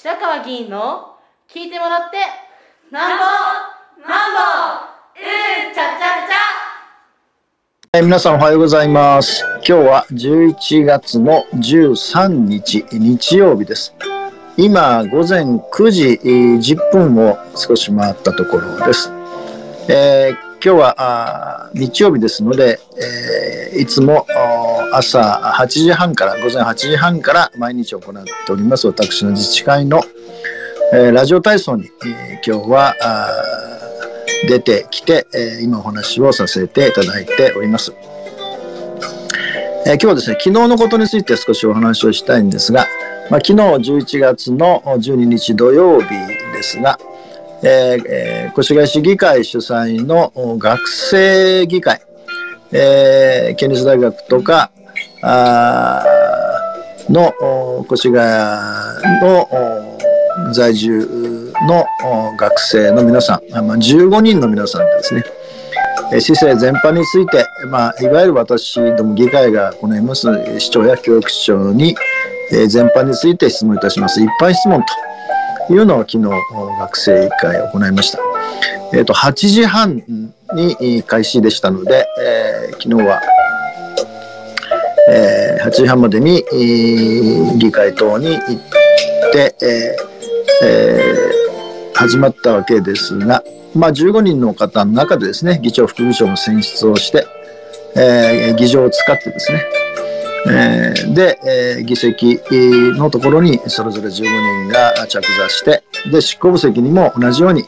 白川議員の聞いてもらってなんぼなんぼうんちゃちゃちゃ。皆さんおはようございます。今日は11月の13日日曜日です。今午前9時10分を少し回ったところです、えー今日はあ日曜日ですので、えー、いつも朝8時半から午前8時半から毎日行っております私の自治会の、えー、ラジオ体操に、えー、今日は出てきて、え今お話をさせていただいております。え今日はですね昨日のことについて少しお話をしたいんですが、まあ、昨日11月の12日土曜日ですが、えーえー、越谷市議会主催の学生議会、えー、県立大学とかあの越谷の在住の学生の皆さん、まあ、15人の皆さんですね、市政全般について、まあ、いわゆる私ども議会が行います市長や教育長に、えー、全般について質問いたします。一般質問と。いうのを昨日学生会行いました。えっ、ー、と、8時半に開始でしたので、えー、昨日は、えー、8時半までに、えー、議会等に行って、えーえー、始まったわけですが、まあ、15人の方の中でですね、議長、副議長の選出をして、えー、議場を使ってですね、えー、で、えー、議席のところにそれぞれ15人が着座して、で、執行部席にも同じように、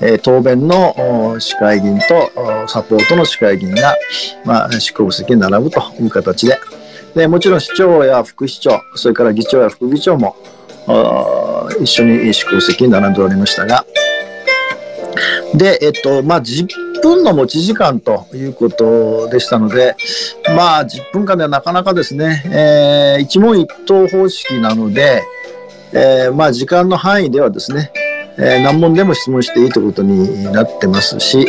えー、答弁の市会議員とサポートの市会議員が、まあ、執行部席に並ぶという形で、で、もちろん市長や副市長、それから議長や副議長も一緒に執行部席に並んでおりましたが、で、えっと、まあ、分の持ち時間ということでしたので、まあ、10分間ではなかなかですね、えー、一問一答方式なので、えー、まあ、時間の範囲ではですね、えー、何問でも質問していいということになってますし、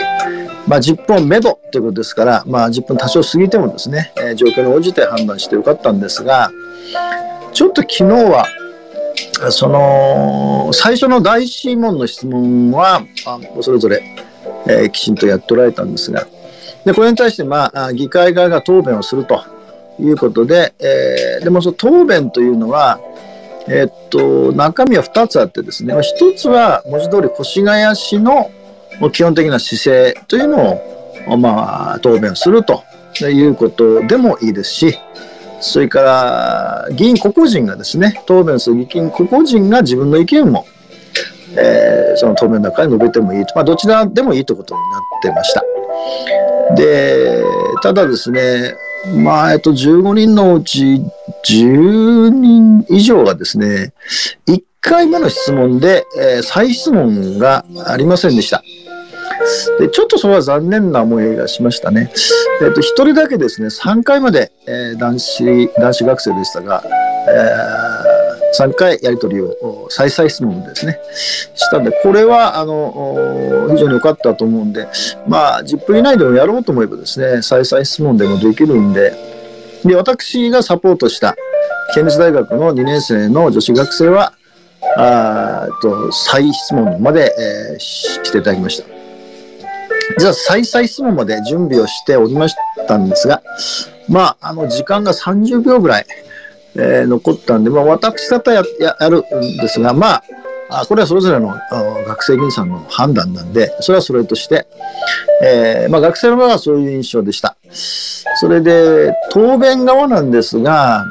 まあ、10分目処ということですから、まあ、10分多少過ぎてもですね、えー、状況に応じて判断してよかったんですが、ちょっと昨日は、その、最初の第一問の質問は、あそれぞれ、えー、きちんとやっておられたんですが、で、これに対して、まあ、議会側が答弁をすると。いうことで、えー、でもその答弁というのは、えー、っと、中身は2つあってですね、1つは文字通り越谷市の基本的な姿勢というのを、まあ、答弁すると。いうことでもいいですし、それから議員個々人がですね、答弁する議員個々人が自分の意見も、えー、その答弁の中に述べてもいいと、まあ、どちらでもいいということになってました。で、ただですね、まあ、えっと、15人のうち10人以上がですね、1回目の質問で、えー、再質問がありませんでした。で、ちょっとそれは残念な思いがしましたね。えっ、と、一人だけですね、3回まで、えー、男子、男子学生でしたが、えー、3回やり取りを再々質問ですね、したんで、これは、あの、非常に良かったと思うんで、まあ、10分以内でもやろうと思えばですね、再々質問でもできるんで、で、私がサポートした県立大学の2年生の女子学生は、あと再質問まで、えー、していただきました。実は再々質問まで準備をしておりましたんですが、まあ、あの、時間が30秒ぐらい、えー、残ったんで、まあ、私だったらややるんですが、まあ、あこれはそれぞれの学生議員さんの判断なんで、それはそれとして、えー、まあ、学生の側はそういう印象でした。それで、答弁側なんですが、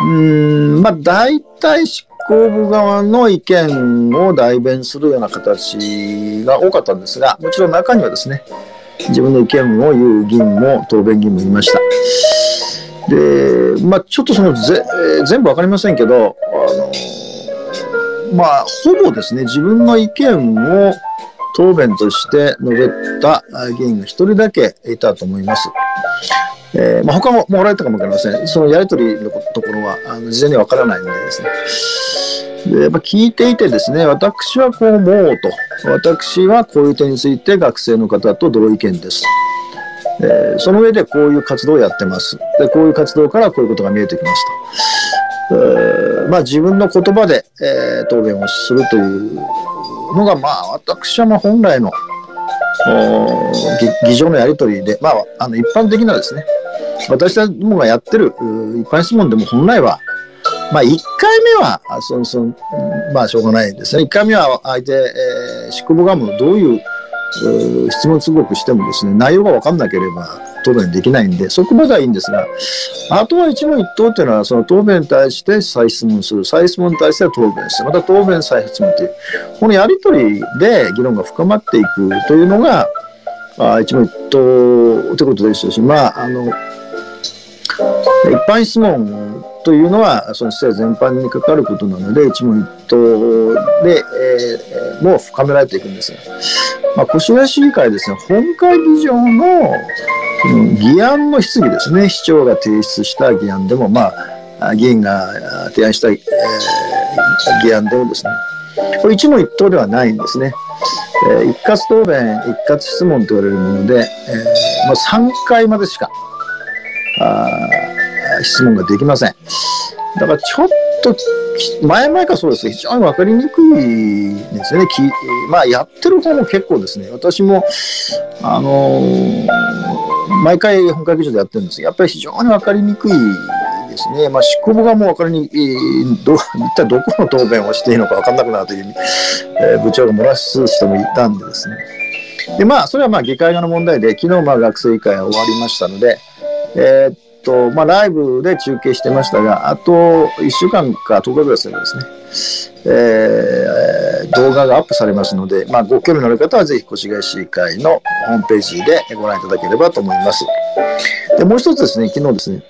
うん、まあ、大体執行部側の意見を代弁するような形が多かったんですが、もちろん中にはですね、自分の意見を言う議員も、答弁議員もいました。で、まあ、ちょっとそのぜ全部わかりませんけど、あの、まあ、ほぼですね、自分の意見を答弁として述べた議員が一人だけいたと思います。えー、まあ、他ももらえたかもわかりません。そのやりとりのところは、あの事前にわからないのでですね。で、やっぱ聞いていてですね、私はこう思うと。私はこういう点について学生の方と同意見です。えー、その上でこういう活動をやってます。で、こういう活動からこういうことが見えてきますまあ、自分の言葉で、えー、答弁をするというのが、まあ、私はまあ本来の議場のやり取りで、まあ、あの一般的なですね、私たちもがやってる一般質問でも本来は、まあ、1回目は、そそまあ、しょうがないですね。1回目は相手、えー、宿母ガムのどういう質問通告してもですね、内容が分かんなければ答弁できないんで、そこまではいいんですが、あとは一問一答というのは、その答弁に対して再質問する、再質問に対しては答弁する、また答弁再質問という、このやりとりで議論が深まっていくというのが、あ一問一答ということでしょうし、まあ、あの、一般質問というのは、その施設全般にかかることなので、一問一答で、えー、もう深められていくんですが、まあ、越谷市議会ですね、本会議場の議案の質疑ですね、市長が提出した議案でも、まあ、議員が提案した、えー、議案でもですね、これ一問一答ではないんですね。えー、一括答弁、一括質問と言われるもので、えー、もう3回までしかあ質問ができません。だからちょっと前々からそうです非常に分かりにくいですよね。まあ、やってる方も結構ですね、私も、あのー、毎回本会議場でやってるんですやっぱり非常に分かりにくいですね。まあ、執行部がもう分かりにくい、ど、一体どこの答弁をしていいのか分かんなくなるという、えー、部長が漏らす人もいたんでですね。で、まあ、それはまあ、議会側の問題で、昨日まあ、学生議会が終わりましたので、えー、と、まあ、ライブで中継してましたが、あと1週間か10日ぐらいすればですね、えー、動画がアップされますので、まあ、ご興味のある方はぜひ越谷市議会のホームページでご覧いただければと思います。で、もう一つですね、昨日ですね、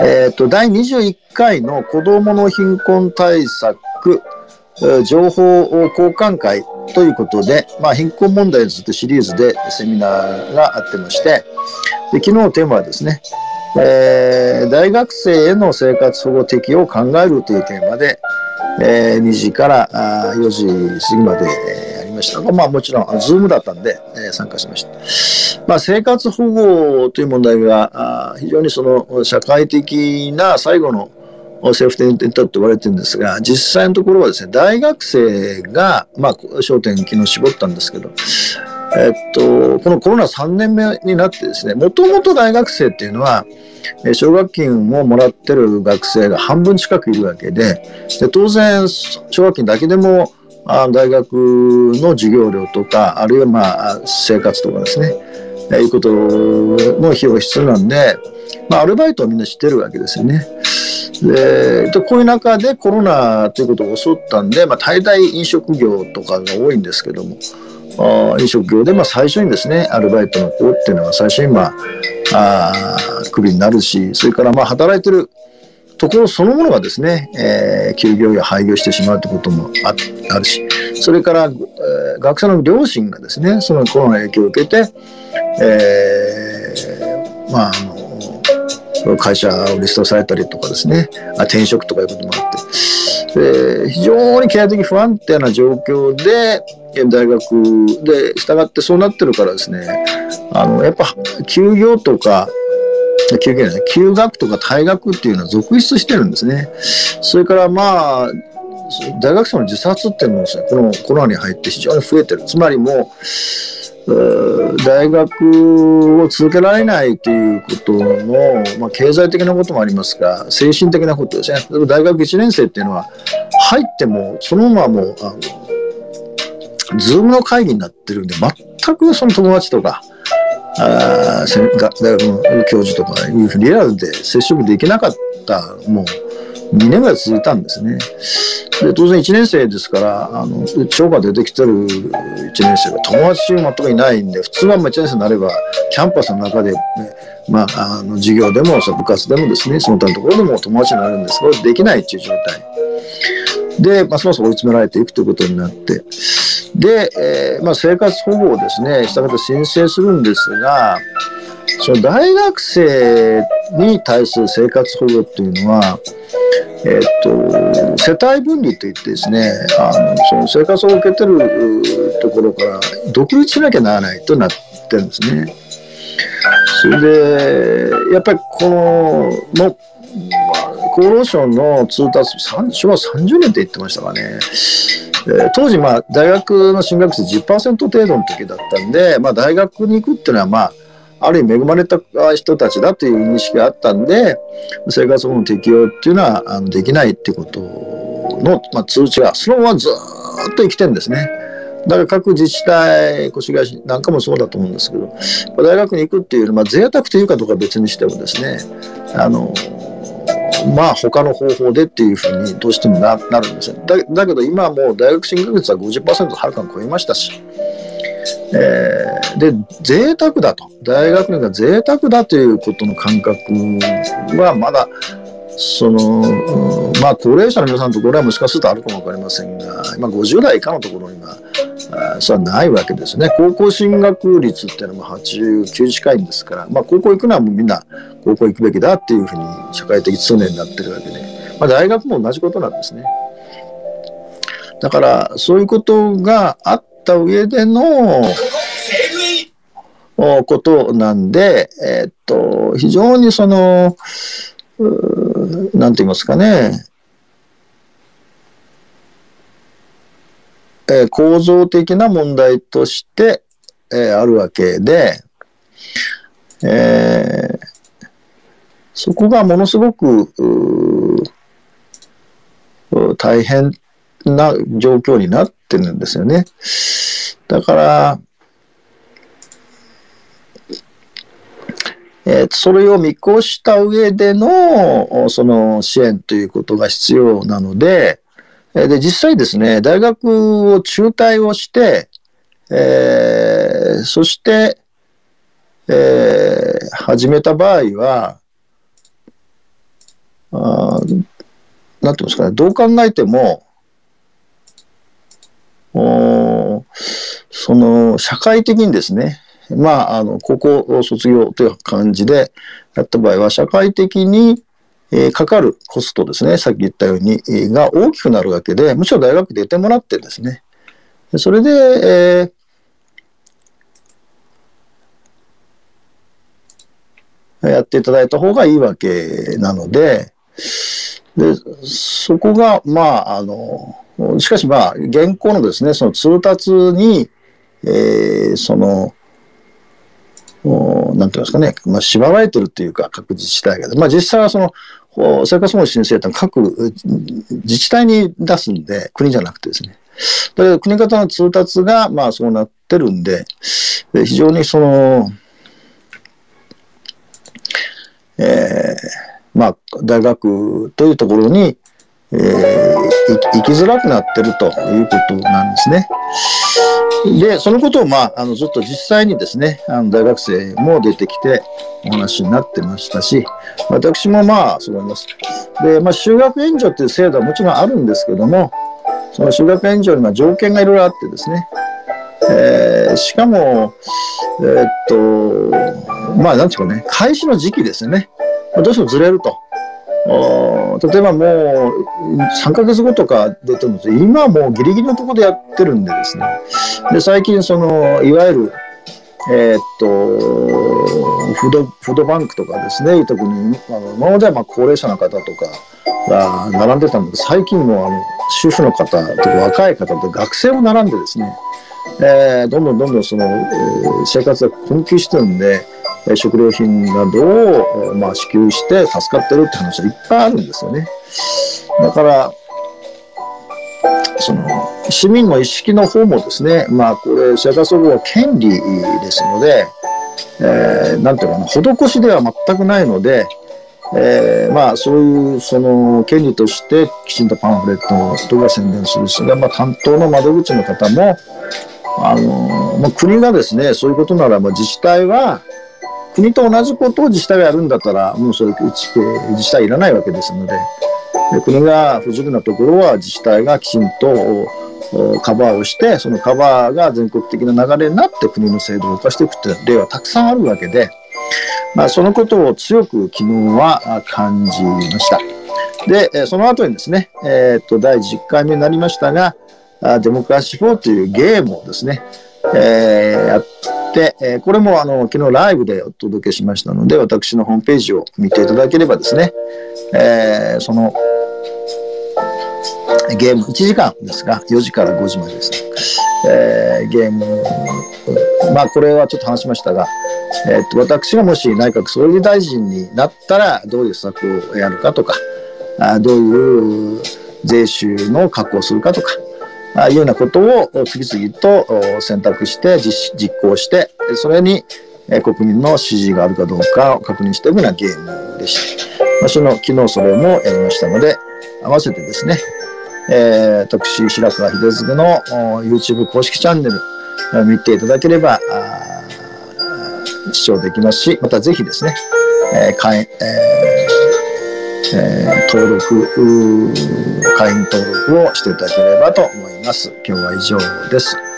えっ、ー、と、第21回の子どもの貧困対策情報交換会ということで、まあ、貧困問題についてシリーズでセミナーがあってまして、で昨日のテーマはですね、えー、大学生への生活保護適用を考えるというテーマで、えー、2時からあ4時過ぎまで、えー、やりましたが、まあもちろん、ズームだったんで、えー、参加しました。まあ生活保護という問題があ非常にその社会的な最後のセーフティネットって言われてるんですが、実際のところはですね、大学生が、まあ焦点昨日絞ったんですけど、えっと、このコロナ3年目になってですね、もともと大学生っていうのは、奨学金をもらってる学生が半分近くいるわけで、で当然、奨学金だけでも、あ大学の授業料とか、あるいはまあ生活とかですね、えいうことの費用が必要なんで、まあ、アルバイトをみんな知ってるわけですよね。でこういう中でコロナということが襲ったんで、まあ、大体飲食業とかが多いんですけども、飲食業で、まあ、最初にですね、アルバイトの子っていうのは最初に、まあ、あクビになるし、それからまあ働いてるところそのものがですね、えー、休業や廃業してしまうということもああるし、それから、えー、学生の両親がですね、そのコロナの影響を受けて、えー、まあ、あの、会社をリストされたりとかですね、あ転職とかいうこともあって、で非常に経済的不安定な状況で、大学で、従ってそうなってるからですね、あの、やっぱ、休業とか、休業じゃない、休学とか退学っていうのは続出してるんですね。それからまあ、大学生の自殺っていうのもですね、このコロナに入って非常に増えてる。つまりもう、大学を続けられないということの、まあ、経済的なこともありますが、精神的なことですね。大学1年生っていうのは、入っても、そのままもう、あの、ズームの会議になってるんで、全くその友達とか、あ大学の教授とかいうふうにリアルで接触できなかったもう2年ぐらい続いたんですね。で当然1年生ですからあの超が出てきてる1年生が友達全くいないんで普通は1年生になればキャンパスの中で、ね、まあ、あの授業でも部活でもですねその他のところでも友達になるんですけどできないっていう状態で、ますます追い詰められていくということになってで、えー、まあ、生活保護をですね、した方申請するんですが、その大学生に対する生活保護っていうのは、えっ、と、世帯分離といってですね、あのその生活を受けてるところから独立しなきゃならないとなってるんですね。それで、やっぱりこの、も厚労省の通達、昭和30年って言ってましたかね。えー、当時、まあ、大学の進学率10%程度の時だったんで、まあ、大学に行くっていうのは、まあ、ある意味恵まれた人たちだという認識があったんで、生活保護の適用っていうのはあのできないっていうことの、まあ、通知がそのままずっと生きてるんですね。だから各自治体、越谷市なんかもそうだと思うんですけど、大学に行くっていうのは、まあ、贅沢というかどうか別にしてもですね、あの、まあ他の方法でっていうふうにどうしてもなるんですよ。だだけど今はもう大学進学率は50%はるかに超えましたし、えー、で、贅沢だと。大学年が贅沢だということの感覚はまだその、まあ、高齢者の皆さんのところはもしかするとあるかもわかりませんが、今50代以下のところには、あそれはないわけですね。高校進学率っていうのも89近いんですから、まあ、高校行くのはもうみんな高校行くべきだっていうふうに社会的通念になってるわけで、まあ、大学も同じことなんですね。だから、そういうことがあった上での、ことなんで、えー、っと、非常にその、なんて言いますかね、えー、構造的な問題として、えー、あるわけで、えー、そこがものすごく大変な状況になっってるんですよね。だから、えー、それを見越した上での、その支援ということが必要なので、で、実際ですね、大学を中退をして、えー、そして、えー、始めた場合は、あなんていうんですかね、どう考えても、その、社会的にですね、まあ、あの、高校卒業という感じでやった場合は、社会的に、えー、かかるコストですね、さっき言ったように、が大きくなるわけで、むしろ大学出てもらってですね、それで、えー、やっていただいた方がいいわけなので、で、そこが、まあ、あの、しかしまあ、現行のですね、その通達に、えー、その、なんていうんですかね、まあ、縛られてるっていうか、各自治体が。まあ、実際はその、生活保護申請って各自治体に出すんで、国じゃなくてですね。だけど、国方の通達が、まあ、そうなってるんで、非常にその、えー、まあ、大学というところに、えー、生きづらくなってるということなんですね。で、そのことを、まあ、あの、ずっと実際にですね、あの、大学生も出てきてお話になってましたし、私もまあ、そう思います。で、まあ、修学援助っていう制度はもちろんあるんですけども、その修学援助には条件がいろいろあってですね、えー、しかも、えー、っと、まあ、なんていうかね、開始の時期ですよね。どうしてもずれると。例えばもう3ヶ月後とか出ても今はもうギリギリのところでやってるんでですね。で最近そのいわゆるえー、っとフードフードバンクとかですね特にあの今まではまあ高齢者の方とかが並んでたんで最近もあの主婦の方とか若い方と学生も並んでですね、えー、どんどんどんどんその、えー、生活が困窮してるんで食料品などを、まあ、支給して助かってるって話はいっぱいあるんですよね。だから、その、市民の意識の方もですね、まあ、これ、生活保護は権利ですので、えー、なんていうかな、施しでは全くないので、えー、まあ、そういう、その、権利として、きちんとパンフレットとか宣伝するし、まあ、担当の窓口の方も、あの、まあ、国がですね、そういうことなら、まあ、自治体は、国と同じことを自治体がやるんだったら、もうそれ自治体いらないわけですので、で国が不十分なところは自治体がきちんとカバーをして、そのカバーが全国的な流れになって国の制度を動かしていくっていう例はたくさんあるわけで、まあ、そのことを強く昨日は感じました。で、その後にですね、えっ、と、第10回目になりましたが、デモクラシー4というゲームをですね、えー、やっで、えーこれもあの昨日ライブでお届けしましたので、私のホームページを見ていただければですね、えーそのゲーム1時間ですが、4時から5時までですね、えーゲーム、まあこれはちょっと話しましたが、えーっと私がもし内閣総理大臣になったらどういう施策をやるかとか、あどういう税収の確保をするかとか、あいうようなことを次々と選択して実行して、それに国民の支持があるかどうかを確認していくようなゲームでした。私の昨日それもやりましたので、合わせてですね、えー、私、白川秀次の YouTube 公式チャンネル見ていただければ、視聴できますし、またぜひですね、えーえーえー登録、会員登録をしていただければと思います。今日は以上です。